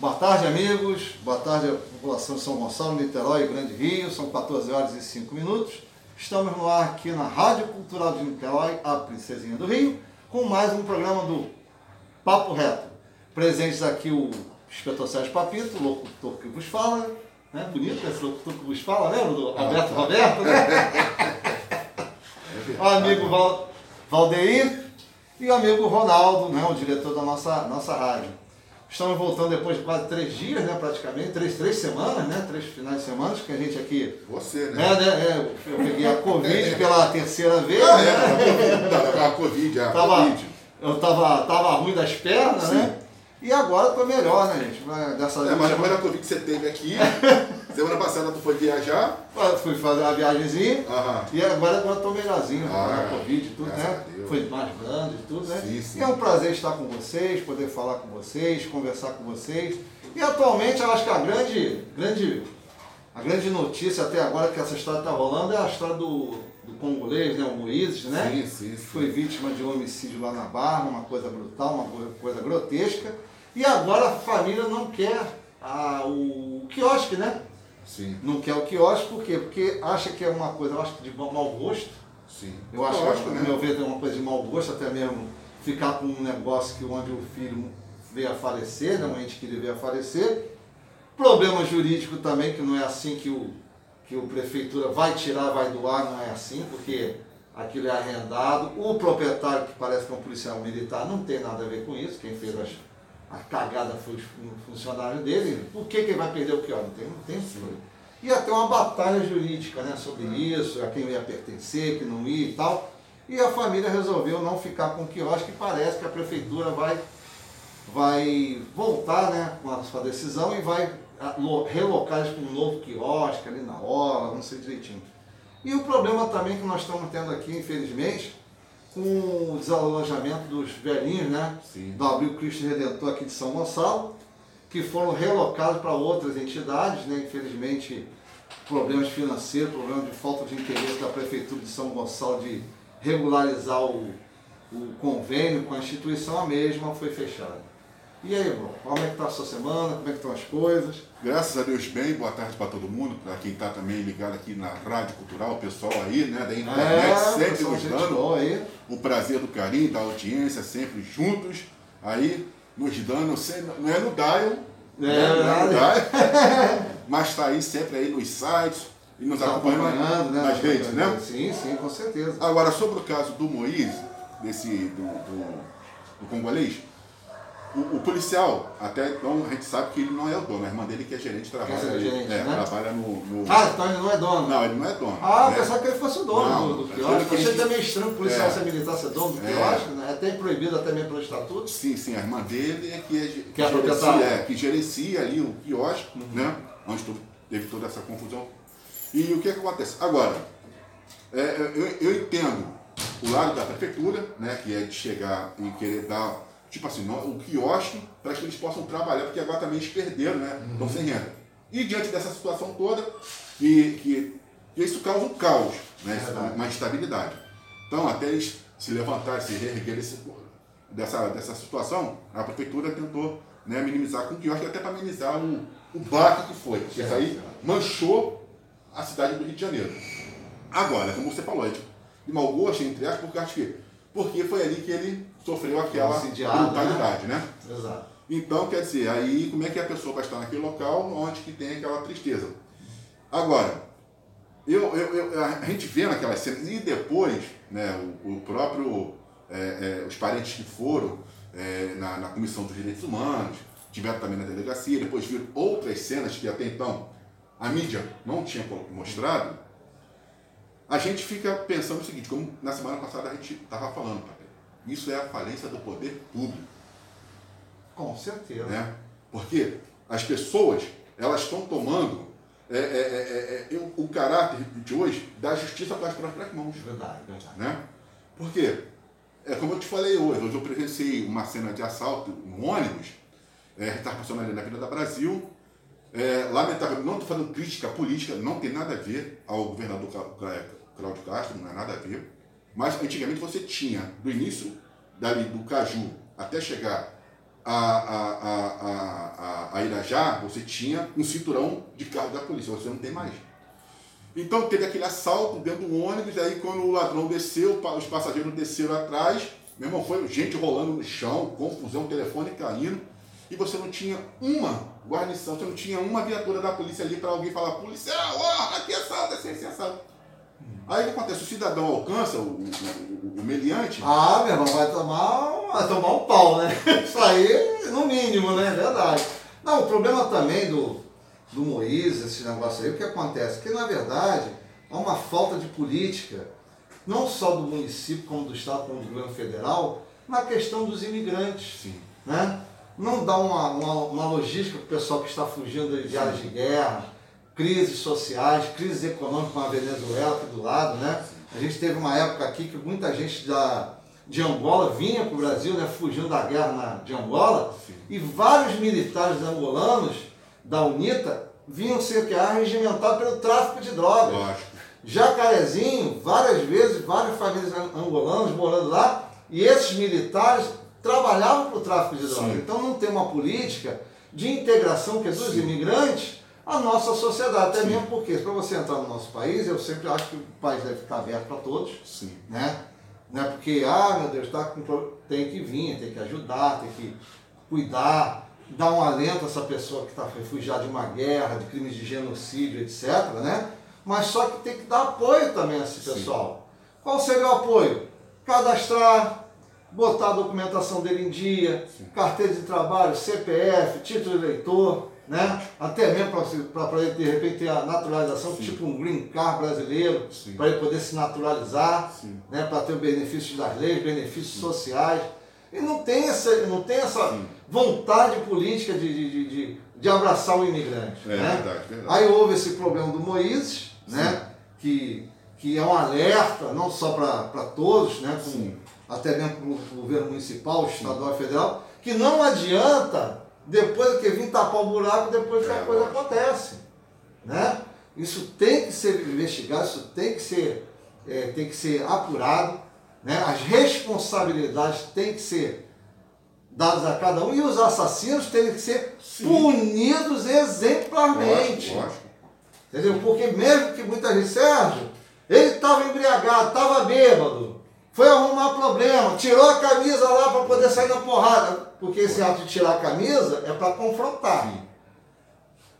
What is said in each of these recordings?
Boa tarde, amigos. Boa tarde, população de São Gonçalo, Niterói e Grande Rio. São 14 horas e 5 minutos. Estamos no ar aqui na Rádio Cultural de Niterói, a Princesinha do Rio, com mais um programa do Papo Reto. Presentes aqui o inspetor Sérgio Papito, o locutor que vos fala. Né? Bonito esse locutor que vos fala, lembra do Alberto Roberto? Né? o amigo Val, Valdeir e o amigo Ronaldo, né? o diretor da nossa, nossa rádio. Estamos voltando depois de quase três dias, né, praticamente, três, três semanas, né, três finais de semana, que a gente aqui... Você, né? É, né é, eu peguei a Covid pela terceira vez, Ah, né? é, a Covid, a Tava, Covid. eu tava, tava ruim das pernas, Sim. né? E agora tô melhor, né, gente? Mas Dessa É, mas eu depois da Covid que você teve aqui, semana passada tu foi viajar. fui fazer uma viagemzinha Aham. e agora eu tô melhorzinho, Ah, com a Covid e tudo, né? Foi mais grande e tudo, né? Sim, sim. É um prazer estar com vocês, poder falar com vocês, conversar com vocês. E atualmente eu acho que a grande, grande, a grande notícia até agora que essa história está rolando é a história do, do congolês, né? O Moises, né? Sim, sim, sim. foi vítima de um homicídio lá na Barra, uma coisa brutal, uma co- coisa grotesca. E agora a família não quer a- o quiosque, né? Sim, Não quer o quiosque, por quê? Porque acha que é uma coisa, eu acho que de mau gosto. sim. Eu acho que, né? no meu ver, tem uma coisa de mau gosto, até mesmo ficar com um negócio que onde o filho veio a falecer, né? um ente querido veio a falecer. Problema jurídico também, que não é assim que o, que o prefeitura vai tirar, vai doar, não é assim, porque aquilo é arrendado. O proprietário, que parece que é um policial militar, não tem nada a ver com isso. Quem fez as, a cagada foi o fun- funcionário dele. Por que, que ele vai perder o que? Não tem, não tem escolha. Ia ter uma batalha jurídica né, sobre isso, a quem ia pertencer, que não ia e tal. E a família resolveu não ficar com o quiosque, parece que a prefeitura vai, vai voltar né, com a sua decisão e vai ah, lo- relocar eles para um novo quiosque ali na hora, não sei direitinho. E o problema também que nós estamos tendo aqui, infelizmente, com o desalojamento dos velhinhos, né? Sim. Do Abril Cristo Redentor aqui de São Gonçalo, que foram relocados para outras entidades, né? Infelizmente, problemas financeiros, problemas de falta de interesse da Prefeitura de São Gonçalo de regularizar o, o convênio com a instituição, a mesma foi fechada. E aí, Bruno, como é que está a sua semana? Como é que estão as coisas? Graças a Deus bem, boa tarde para todo mundo, para quem está também ligado aqui na Rádio Cultural, o pessoal aí, né, da internet, sempre É, pessoal, nos dando aí. o prazer do carinho, da audiência, sempre juntos, aí nos dando, não é no dial, É, né, não é no verdade. dial, mas está aí sempre aí nos sites e nos Tá acompanhando, acompanhando, né? nas redes, né? Sim, sim, com certeza. Agora, sobre o caso do Moisés, desse, do, do, do congolês, o, o policial, até então a gente sabe que ele não é o dono, a irmã dele que é gerente, trabalha, é gerente, é, né? trabalha no, no- Ah, então ele não é dono. Não, ele não é dono. Ah, né? pensava que ele fosse o dono Não, do, do é quiosque. que Achei até meio estranho o policial É. ser militar ser dono do É. quiosque, né? É até proibido até mesmo pelo estatuto. Sim, sim, a irmã dele é que, é, ge- Que é gerencia, é, que gerencia ali o quiosque, Uhum. né? Onde teve toda essa confusão. E o que, que acontece? Agora, é, eu, eu entendo o lado da prefeitura, né? Que é de chegar e querer dar, tipo assim, não, o quiosque para que eles possam trabalhar, porque agora também eles perderam, né? Uhum. Estão sem renda. E diante dessa situação toda, que, que, que isso causa um caos, né? É uma instabilidade. Então, até eles se levantarem, se reerguerem dessa, dessa situação, a prefeitura tentou né, minimizar com o quiosque, até para amenizar o, o baque que foi. Porque isso aí manchou a cidade do Rio de Janeiro. Agora, como você falou, é de, de mau gosto, entre aspas, porque acho que porque foi ali que ele sofreu aquela Assediado, brutalidade, né? Exato. Então, quer dizer, aí como é que a pessoa vai estar naquele local onde que tem aquela tristeza? Agora, eu, eu, eu- a gente vê naquelas cenas, e depois, né, o, o próprio, é, é, os parentes que foram é, na, na Comissão dos Direitos Humanos, tiveram também na delegacia, depois viram outras cenas que até então a mídia não tinha mostrado, a gente fica pensando o seguinte, como na semana passada a gente estava falando, isso é a falência do poder público Com certeza. né? Porque as pessoas elas estão tomando é, é, é, é, é, o, caráter de hoje da justiça para as próprias mãos, Verdade, verdade. né? Por quê? É como eu te falei hoje, hoje eu presenciei uma cena de assalto no ônibus, é, está ali na Avenida Brasil, é, lamentavelmente, não estou fazendo crítica política, não tem nada a ver ao governador Cláudio Castro, não é nada a ver, mas antigamente você tinha, do início dali do Caju até chegar a, a, a, a, Irajá, você tinha um cinturão de carro da polícia, você não tem mais. Então teve aquele assalto dentro do ônibus, aí quando o ladrão desceu, os passageiros desceram atrás, meu irmão, foi gente rolando no chão, confusão, telefone caindo, e você não tinha uma guarnição, você não tinha uma viatura da polícia ali para alguém falar, policial, ó, aqui é assalto, é assim, assalto. Aí o que acontece? O cidadão alcança o, o, o, meliante. Ah, meu irmão, vai tomar, vai tomar um pau, né? Isso aí, no mínimo, né? Verdade. Não, o problema também do, do Moisés, esse negócio aí, o que acontece? Que na verdade há uma falta de política, não só do município, como do Estado, como do governo federal, na questão dos imigrantes. Sim. Né? Não dá uma, uma, uma logística para o pessoal que está fugindo de áreas de guerra crises sociais, crises econômicas com a Venezuela aqui do lado, né? A gente teve uma época aqui que muita gente da, de Angola vinha para o Brasil, né, fugindo da guerra na, de Angola, Sim. e vários militares angolanos da UNITA vinham ser arregimentados pelo tráfico de drogas. Lógico. Jacarezinho, várias vezes, várias famílias angolanas morando lá, e esses militares trabalhavam para o tráfico de drogas. Sim. Então não tem uma política de integração que é dos imigrantes a nossa sociedade, até Sim. mesmo porque para você entrar no nosso país, eu sempre acho que o país deve estar aberto para todos, Sim. né? Não é porque, ah, meu Deus, tá com... tem que vir, tem que ajudar, tem que cuidar, dar um alento a essa pessoa que está refugiada de uma guerra, de crimes de genocídio, etc, né? Mas só que tem que dar apoio também a esse pessoal. Sim. Qual seria o apoio? Cadastrar, botar a documentação dele em dia, Sim. carteira de trabalho, CPF, título de eleitor, né? Até mesmo para ele de repente ter a naturalização, Sim. tipo um green card brasileiro, para ele poder se naturalizar, né? para ter o benefício das leis, benefícios Sim. sociais. E não tem essa, não tem essa vontade política de, de, de, de, abraçar o imigrante. É, né? verdade, verdade. Aí houve esse problema do Moisés, né? que, que é um alerta, não só para todos, né? Com, até mesmo para o governo municipal, estadual e federal, que não adianta depois que vir tapar o buraco, depois que a é, coisa acontece. Né? Isso tem que ser investigado, isso tem que ser, é, tem que ser apurado, né? as responsabilidades têm que ser dadas a cada um e os assassinos têm que ser Sim. punidos exemplarmente. Lógico, lógico. Entendeu? Porque mesmo que muita gente, Sérgio, ele estava embriagado, estava bêbado, foi arrumar problema, tirou a camisa lá para poder sair na porrada. Porque esse ato de tirar a camisa é para confrontar.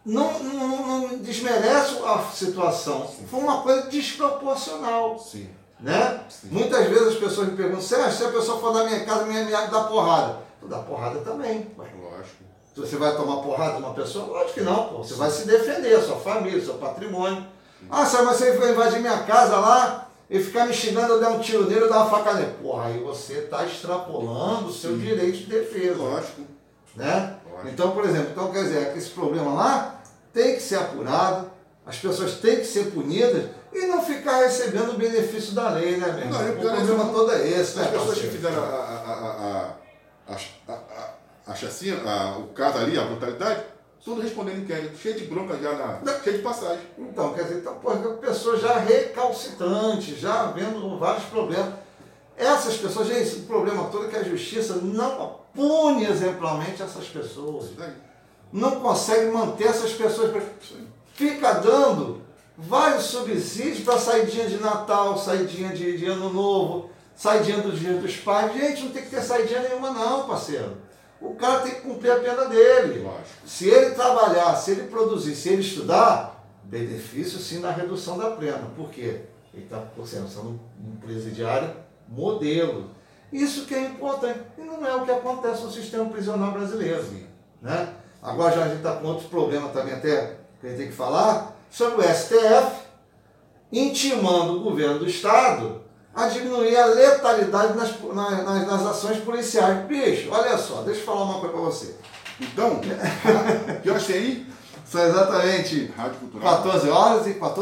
Não, não, não, desmerece a situação. Sim. Foi uma coisa desproporcional. Sim. Né? Muitas vezes as pessoas me perguntam, Sérgio, se a pessoa for na minha casa, minha amiga dá porrada. Tu dá porrada também. Lógico. Você vai tomar porrada de uma pessoa? Lógico que não, pô. Você vai se defender, sua família, seu patrimônio. Ah, Sérgio, mas você vai invadir minha casa lá, e ficar me xingando, eu der um tiro nele, eu dar uma faca nele. Porra, aí você está extrapolando o seu Sim. direito de defesa. Lógico. Né? Lógico. Então, por exemplo, então quer dizer, esse problema lá tem que ser apurado, as pessoas têm que ser punidas e não ficar recebendo o benefício da lei, né, meu não, O problema não, todo é esse, né? As pessoas que fizeram a, a, a, a, a, a chacina, o caso ali, a brutalidade, tudo respondendo inquérito, cheio de bronca já na. cheio de passagem. Então, quer dizer, então, pô, pessoas já recalcitrantes, já vendo vários problemas. Essas pessoas, gente, o problema todo é que a justiça não pune exemplarmente essas pessoas. Não consegue manter essas pessoas. Fica dando vários subsídios para saidinha de Natal, saidinha de, de Ano Novo, saidinha do Dia dos Pais. Gente, não tem que ter saidinha nenhuma, não, parceiro o cara tem que cumprir a pena dele. Lógico. Se ele trabalhar, se ele produzir, se ele estudar, benefício sim na redução da pena. Por quê? Ele está sendo um presidiário modelo. Isso que é importante. E não é o que acontece no sistema prisional brasileiro. Né? Agora já a gente está com outros problemas também até que a gente tem que falar sobre o STF intimando o governo do Estado a diminuir a letalidade nas, nas, nas, ações policiais. Bicho, olha só, deixa eu falar uma coisa para você. Então, que horas tem aí? São exatamente Rádio Cultural. 14 horas e 14